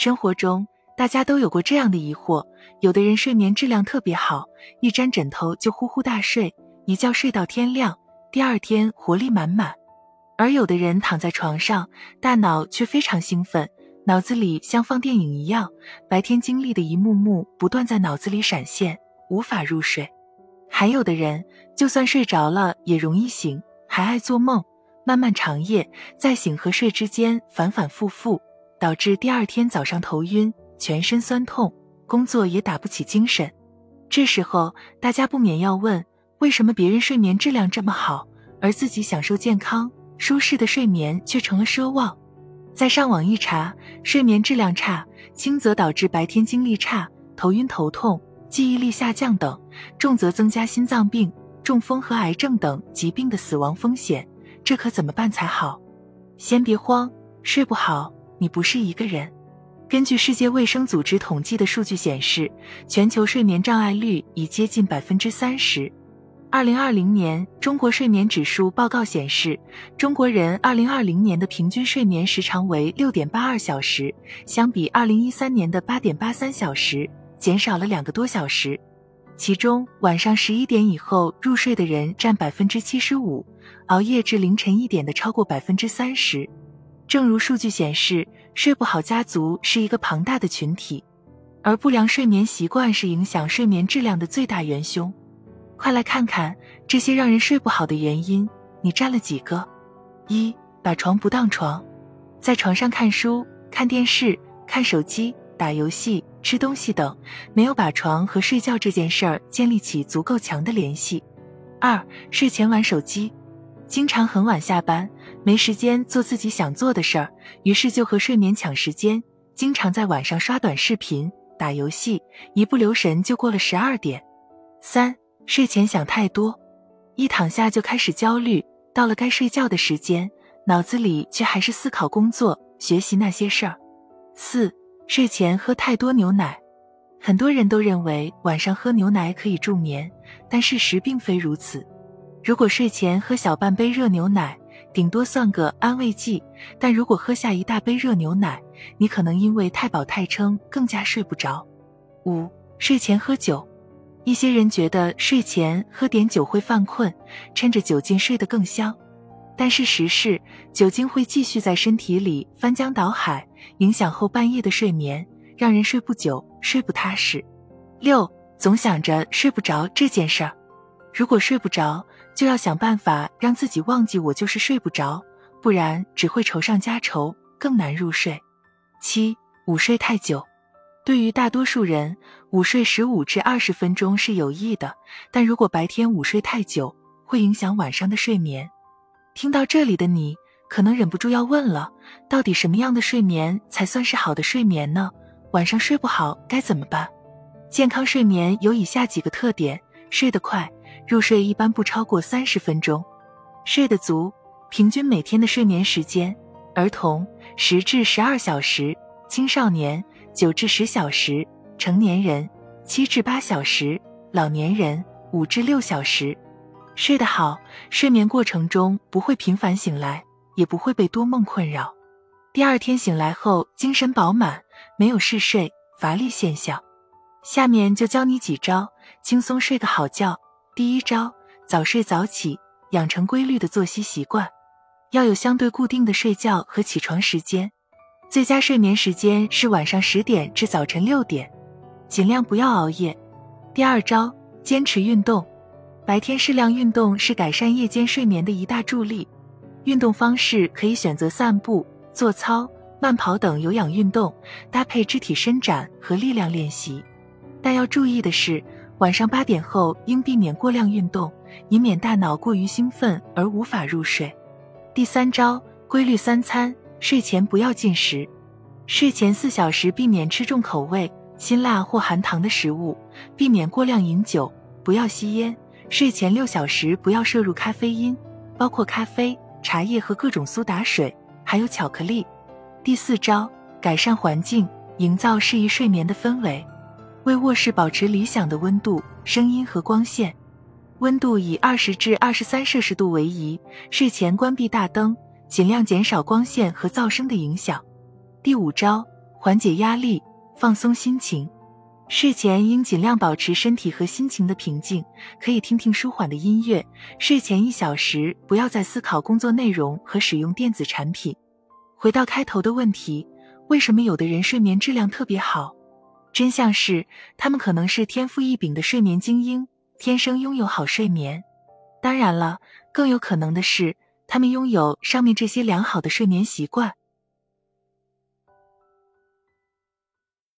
生活中，大家都有过这样的疑惑：有的人睡眠质量特别好，一沾枕头就呼呼大睡，一觉睡到天亮，第二天活力满满；而有的人躺在床上，大脑却非常兴奋，脑子里像放电影一样，白天经历的一幕幕不断在脑子里闪现，无法入睡。还有的人，就算睡着了也容易醒，还爱做梦，漫漫长夜在醒和睡之间反反复复，导致第二天早上头晕、全身酸痛，工作也打不起精神。这时候，大家不免要问：为什么别人睡眠质量这么好，而自己享受健康舒适的睡眠却成了奢望？再上网一查，睡眠质量差，轻则导致白天精力差、头晕头痛。记忆力下降等，重则增加心脏病、中风和癌症等疾病的死亡风险，这可怎么办才好？先别慌，睡不好你不是一个人。根据世界卫生组织统计的数据显示，全球睡眠障碍率已接近百分之三十。二零二零年中国睡眠指数报告显示，中国人二零二零年的平均睡眠时长为六点八二小时，相比二零一三年的八点八三小时。减少了两个多小时，其中晚上十一点以后入睡的人占百分之七十五，熬夜至凌晨一点的超过百分之三十。正如数据显示，睡不好家族是一个庞大的群体，而不良睡眠习惯是影响睡眠质量的最大元凶。快来看看这些让人睡不好的原因，你占了几个？一把床不当床，在床上看书、看电视、看手机、打游戏。吃东西等，没有把床和睡觉这件事儿建立起足够强的联系。二、睡前玩手机，经常很晚下班，没时间做自己想做的事儿，于是就和睡眠抢时间，经常在晚上刷短视频、打游戏，一不留神就过了十二点。三、睡前想太多，一躺下就开始焦虑，到了该睡觉的时间，脑子里却还是思考工作、学习那些事儿。四。睡前喝太多牛奶，很多人都认为晚上喝牛奶可以助眠，但事实并非如此。如果睡前喝小半杯热牛奶，顶多算个安慰剂；但如果喝下一大杯热牛奶，你可能因为太饱太撑，更加睡不着。五、睡前喝酒，一些人觉得睡前喝点酒会犯困，趁着酒劲睡得更香。但事实是，酒精会继续在身体里翻江倒海，影响后半夜的睡眠，让人睡不久、睡不踏实。六，总想着睡不着这件事儿，如果睡不着，就要想办法让自己忘记我就是睡不着，不然只会愁上加愁，更难入睡。七，午睡太久，对于大多数人，午睡十五至二十分钟是有益的，但如果白天午睡太久，会影响晚上的睡眠。听到这里的你，可能忍不住要问了：到底什么样的睡眠才算是好的睡眠呢？晚上睡不好该怎么办？健康睡眠有以下几个特点：睡得快，入睡一般不超过三十分钟；睡得足，平均每天的睡眠时间，儿童十至十二小时，青少年九至十小时，成年人七至八小时，老年人五至六小时。睡得好，睡眠过程中不会频繁醒来，也不会被多梦困扰。第二天醒来后精神饱满，没有嗜睡、乏力现象。下面就教你几招轻松睡个好觉。第一招，早睡早起，养成规律的作息习惯，要有相对固定的睡觉和起床时间。最佳睡眠时间是晚上十点至早晨六点，尽量不要熬夜。第二招，坚持运动。白天适量运动是改善夜间睡眠的一大助力。运动方式可以选择散步、做操、慢跑等有氧运动，搭配肢体伸展和力量练习。但要注意的是，晚上八点后应避免过量运动，以免大脑过于兴奋而无法入睡。第三招，规律三餐，睡前不要进食。睡前四小时避免吃重口味、辛辣或含糖的食物，避免过量饮酒，不要吸烟。睡前六小时不要摄入咖啡因，包括咖啡、茶叶和各种苏打水，还有巧克力。第四招，改善环境，营造适宜睡眠的氛围，为卧室保持理想的温度、声音和光线。温度以二十至二十三摄氏度为宜。睡前关闭大灯，尽量减少光线和噪声的影响。第五招，缓解压力，放松心情。睡前应尽量保持身体和心情的平静，可以听听舒缓的音乐。睡前一小时不要再思考工作内容和使用电子产品。回到开头的问题，为什么有的人睡眠质量特别好？真相是，他们可能是天赋异禀的睡眠精英，天生拥有好睡眠。当然了，更有可能的是，他们拥有上面这些良好的睡眠习惯。